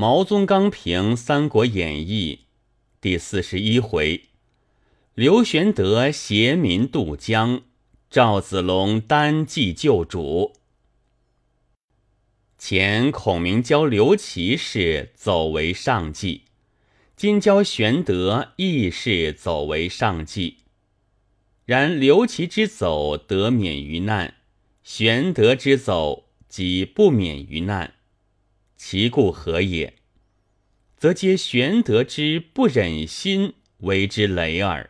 毛宗刚评《三国演义》第四十一回：刘玄德携民渡江，赵子龙单骑救主。前孔明教刘琦是走为上计，今教玄德亦是走为上计。然刘琦之走得免于难，玄德之走即不免于难。其故何也？则皆玄德之不忍心为之累耳。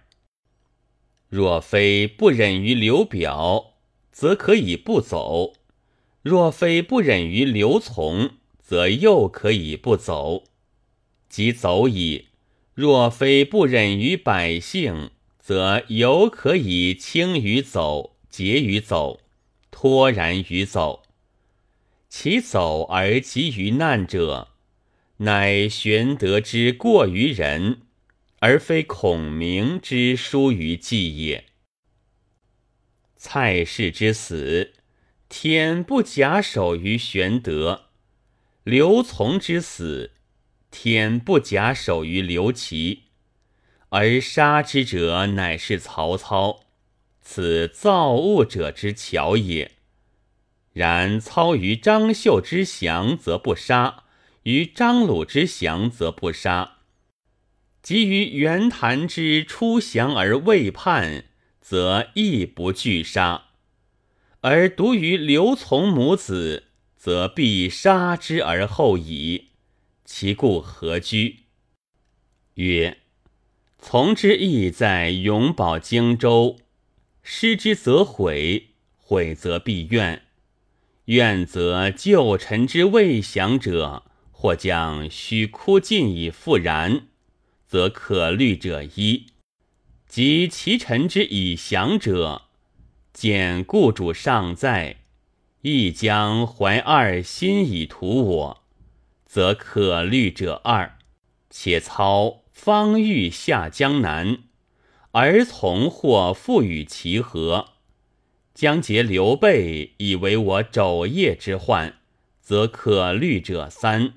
若非不忍于刘表，则可以不走；若非不忍于刘琮，则又可以不走。即走矣。若非不忍于百姓，则犹可以轻于走，节于走，脱然于走。其走而急于难者，乃玄德之过于人，而非孔明之疏于计也。蔡氏之死，天不假手于玄德；刘琮之死，天不假手于刘琦，而杀之者乃是曹操，此造物者之巧也。然操于张绣之降，则不杀；于张鲁之降，则不杀；及于袁谭之出降而未叛，则亦不惧杀。而独于刘琮母子，则必杀之而后已。其故何居？曰：从之意在永保荆州，失之则毁，毁则必怨。愿则旧臣之未降者，或将须枯尽以复燃，则可虑者一；及其臣之已降者，见故主尚在，亦将怀二心以图我，则可虑者二。且操方欲下江南，而从或复与其合。将结刘备以为我肘腋之患，则可虑者三。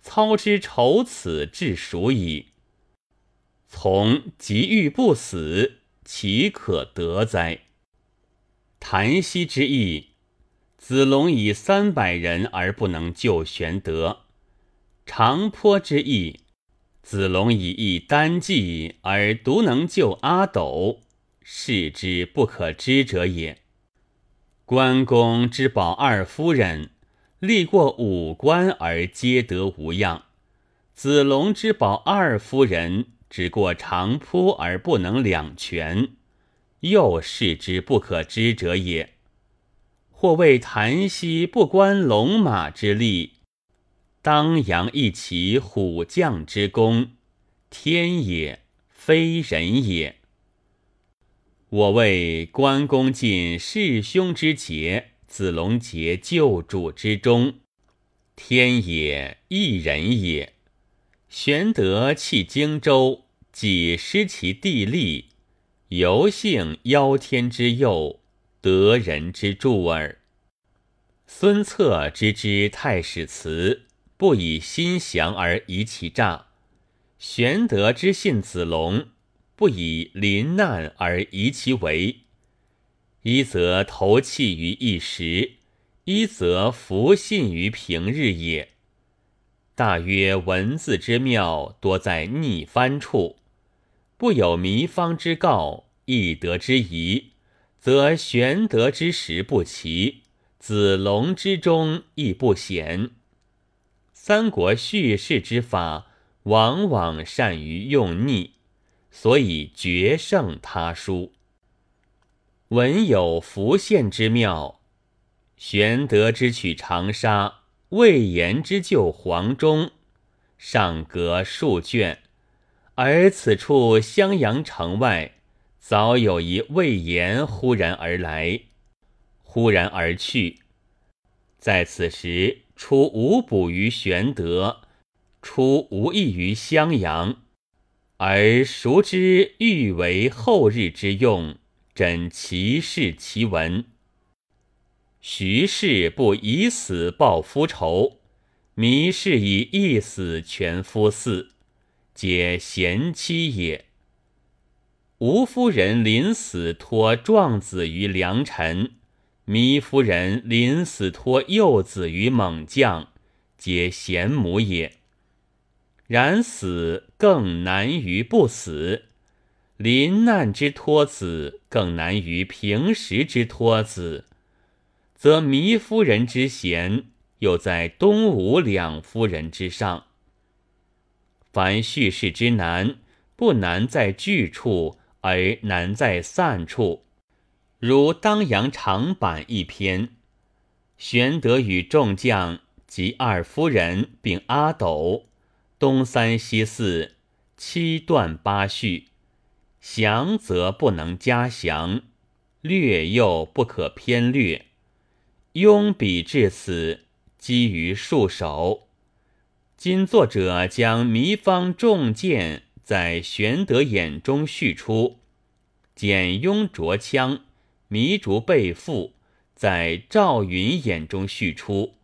操之愁此至蜀矣。从即欲不死，岂可得哉？谭溪之意，子龙以三百人而不能救玄德；长坡之意，子龙以一单骑而独能救阿斗。是之不可知者也。关公之保二夫人，历过五关而皆得无恙；子龙之保二夫人，只过长坡而不能两全，又是之不可知者也。或谓檀溪不关龙马之力，当阳一骑虎将之功，天也，非人也。我为关公尽弑兄之节，子龙结救主之忠，天也，一人也。玄德弃荆州，己失其地利，犹幸邀天之佑，得人之助耳。孙策知之太史慈，不以心降而疑其诈；玄德之信子龙。不以临难而疑其为，一则投弃于一时，一则弗信于平日也。大约文字之妙，多在逆翻处，不有迷方之告，易得之疑，则玄德之时不齐，子龙之中亦不显。三国叙事之法，往往善于用逆。所以决胜他书，文有浮现之妙。玄德之取长沙，魏延之救黄忠，尚隔数卷，而此处襄阳城外，早有一魏延忽然而来，忽然而去。在此时，出无补于玄德，出无益于襄阳。而孰知欲为后日之用？真其事其文。徐氏不以死报夫仇，糜氏以一死全夫嗣，皆贤妻也。吴夫人临死托壮子于良臣，糜夫人临死托幼子于猛将，皆贤母也。然死更难于不死，临难之托子更难于平时之托子，则糜夫人之贤又在东吴两夫人之上。凡叙事之难，不难在聚处。而难在散处，如当阳长坂一篇，玄德与众将及二夫人并阿斗，东三西四，七断八续，详则不能加详，略又不可偏略。庸笔至此，积于数首。今作者将糜芳重剑。在玄德眼中叙出，简雍着枪，糜竺被缚；在赵云眼中叙出，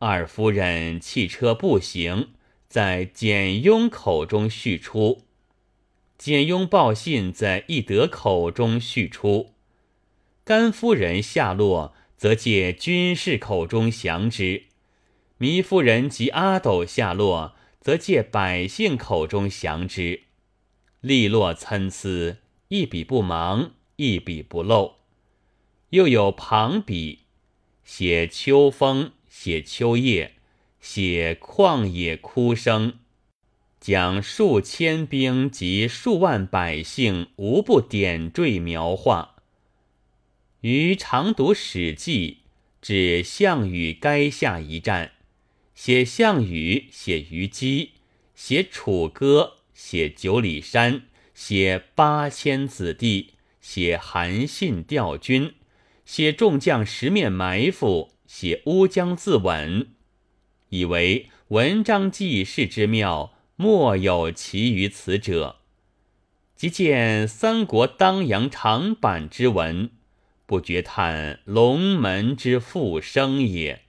二夫人弃车步行；在简雍口中叙出，简雍报信在翼德口中叙出，甘夫人下落，则借军士口中详之；糜夫人及阿斗下落。则借百姓口中详之，利落参差，一笔不忙，一笔不漏。又有旁笔，写秋风，写秋叶，写旷野哭声，将数千兵及数万百姓无不点缀描画。于常读《史记》，指项羽垓下一战。写项羽，写虞姬，写楚歌，写九里山，写八千子弟，写韩信调军，写众将十面埋伏，写乌江自刎，以为文章记事之妙，莫有其于此者。即见三国当阳长坂之文，不觉叹龙门之复生也。